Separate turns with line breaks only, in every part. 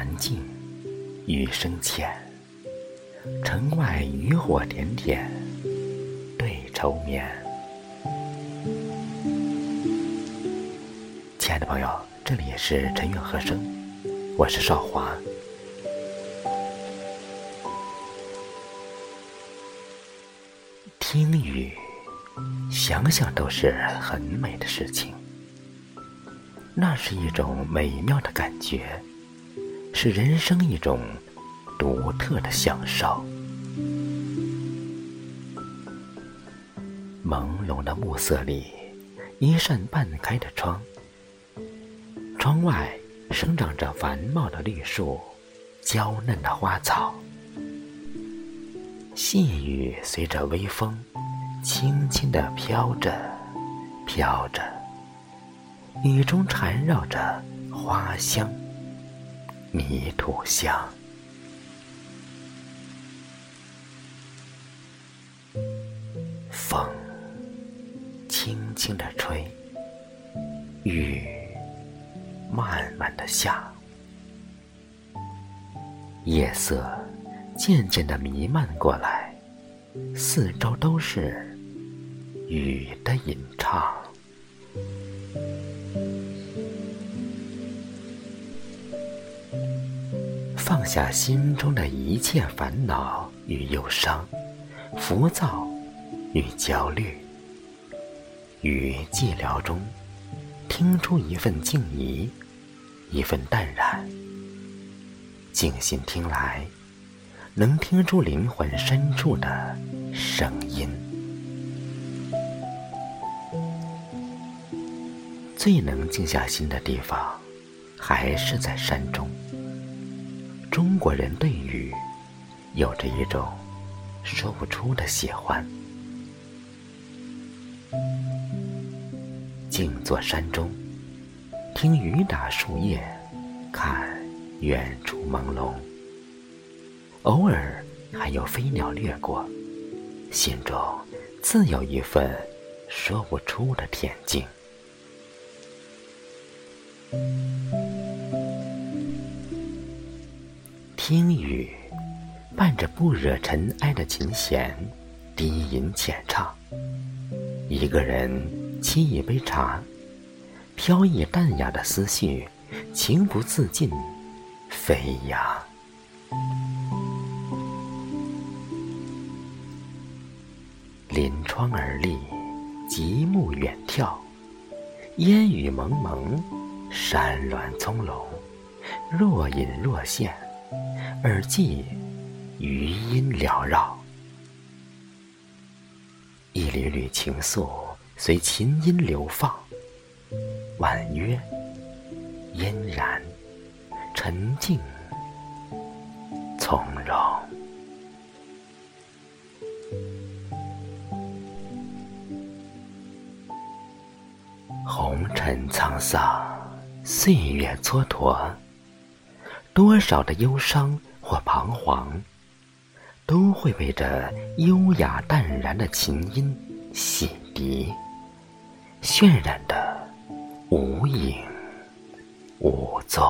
寒静，雨声浅。城外渔火点点，对愁眠。亲爱的朋友，这里是晨韵和声，我是少华。听雨，想想都是很美的事情。那是一种美妙的感觉，是人生一种独特的享受。朦胧的暮色里，一扇半开的窗，窗外生长着繁茂的绿树，娇嫩的花草。细雨随着微风，轻轻地飘着，飘着。雨中缠绕着花香、泥土香。风轻轻地吹，雨慢慢的下，夜色。渐渐的弥漫过来，四周都是雨的吟唱。放下心中的一切烦恼与忧伤，浮躁与焦虑，与寂寥中听出一份静怡，一份淡然。静心听来。能听出灵魂深处的声音。最能静下心的地方，还是在山中。中国人对雨有着一种说不出的喜欢。静坐山中，听雨打树叶，看远处朦胧。偶尔还有飞鸟掠过，心中自有一份说不出的恬静。听雨，伴着不惹尘埃的琴弦，低吟浅唱。一个人沏一杯茶，飘逸淡雅的思绪，情不自禁飞扬。临窗而立，极目远眺，烟雨蒙蒙，山峦葱茏，若隐若现，耳际余音缭绕，一缕缕情愫随琴音流放，婉约、嫣然、沉静、从容。红尘沧桑，岁月蹉跎，多少的忧伤或彷徨，都会被这优雅淡然的琴音洗涤，渲染的无影无踪。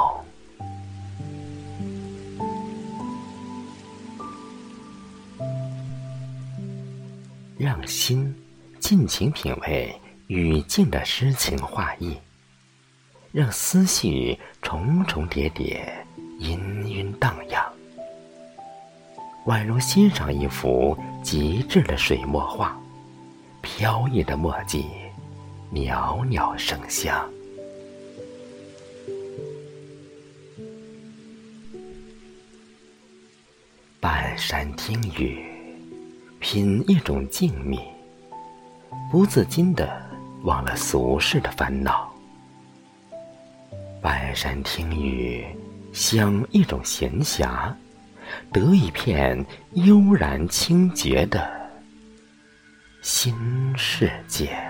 让心尽情品味。语境的诗情画意，让思绪重重叠叠，氤氲荡漾，宛如欣赏一幅极致的水墨画，飘逸的墨迹，袅袅生香。半山听雨，品一种静谧，不自禁的。忘了俗世的烦恼，半山听雨，享一种闲暇，得一片悠然清洁的新世界。